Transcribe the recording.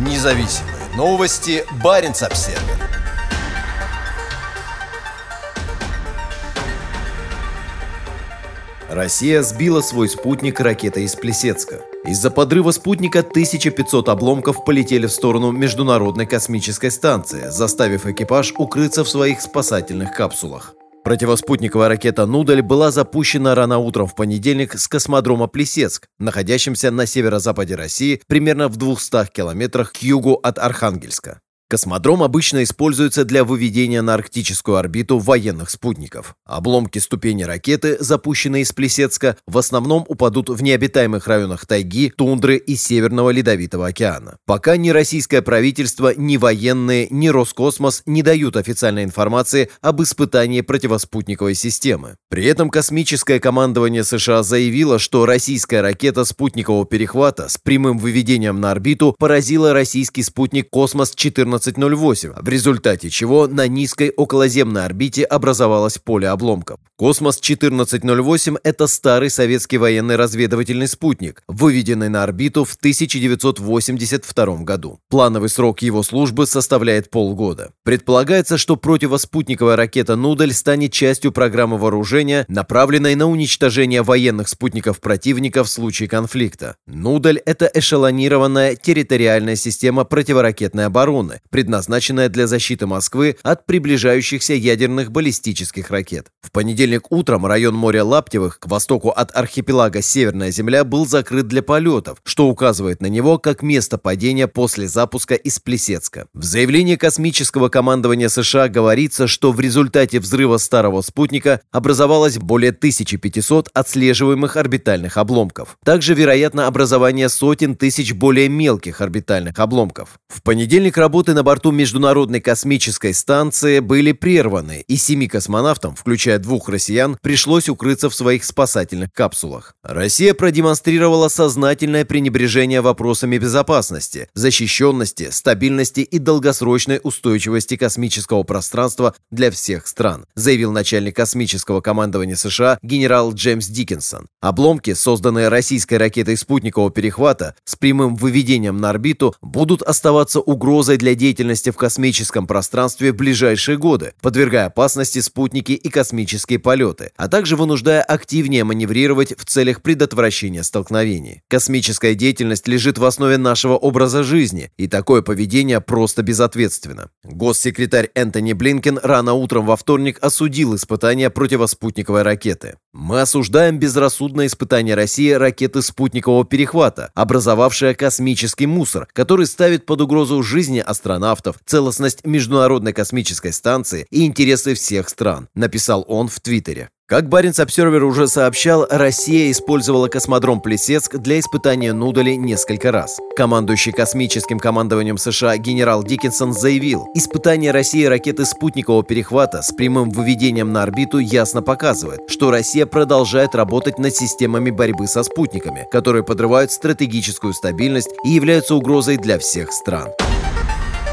Независимые новости. Барин обсерва Россия сбила свой спутник ракетой из Плесецка. Из-за подрыва спутника 1500 обломков полетели в сторону Международной космической станции, заставив экипаж укрыться в своих спасательных капсулах. Противоспутниковая ракета «Нудель» была запущена рано утром в понедельник с космодрома Плесецк, находящимся на северо-западе России, примерно в 200 километрах к югу от Архангельска. Космодром обычно используется для выведения на арктическую орбиту военных спутников. Обломки ступени ракеты, запущенные из Плесецка, в основном упадут в необитаемых районах тайги, тундры и Северного Ледовитого океана. Пока ни российское правительство, ни военные, ни Роскосмос не дают официальной информации об испытании противоспутниковой системы. При этом космическое командование США заявило, что российская ракета спутникового перехвата с прямым выведением на орбиту поразила российский спутник «Космос-14» 1408, в результате чего на низкой околоземной орбите образовалось поле обломков. Космос-1408 – это старый советский военный разведывательный спутник, выведенный на орбиту в 1982 году. Плановый срок его службы составляет полгода. Предполагается, что противоспутниковая ракета «Нудель» станет частью программы вооружения, направленной на уничтожение военных спутников противника в случае конфликта. «Нудель» – это эшелонированная территориальная система противоракетной обороны, предназначенная для защиты Москвы от приближающихся ядерных баллистических ракет. В понедельник утром район моря Лаптевых к востоку от архипелага Северная Земля был закрыт для полетов, что указывает на него как место падения после запуска из Плесецка. В заявлении космического командования США говорится, что в результате взрыва старого спутника образовалось более 1500 отслеживаемых орбитальных обломков. Также вероятно образование сотен тысяч более мелких орбитальных обломков. В понедельник работы на на борту Международной космической станции были прерваны, и семи космонавтам, включая двух россиян, пришлось укрыться в своих спасательных капсулах. Россия продемонстрировала сознательное пренебрежение вопросами безопасности, защищенности, стабильности и долгосрочной устойчивости космического пространства для всех стран, заявил начальник космического командования США генерал Джеймс Диккенсон. Обломки, созданные российской ракетой спутникового перехвата с прямым выведением на орбиту, будут оставаться угрозой для деятельности деятельности в космическом пространстве в ближайшие годы, подвергая опасности спутники и космические полеты, а также вынуждая активнее маневрировать в целях предотвращения столкновений. Космическая деятельность лежит в основе нашего образа жизни, и такое поведение просто безответственно. Госсекретарь Энтони Блинкен рано утром во вторник осудил испытания противоспутниковой ракеты. Мы осуждаем безрассудное испытание России ракеты спутникового перехвата, образовавшее космический мусор, который ставит под угрозу жизни астронавтов астронавтов, целостность Международной космической станции и интересы всех стран, написал он в Твиттере. Как Баренц Обсервер уже сообщал, Россия использовала космодром Плесецк для испытания Нудали несколько раз. Командующий космическим командованием США генерал Диккенсон заявил, испытание России ракеты спутникового перехвата с прямым выведением на орбиту ясно показывает, что Россия продолжает работать над системами борьбы со спутниками, которые подрывают стратегическую стабильность и являются угрозой для всех стран.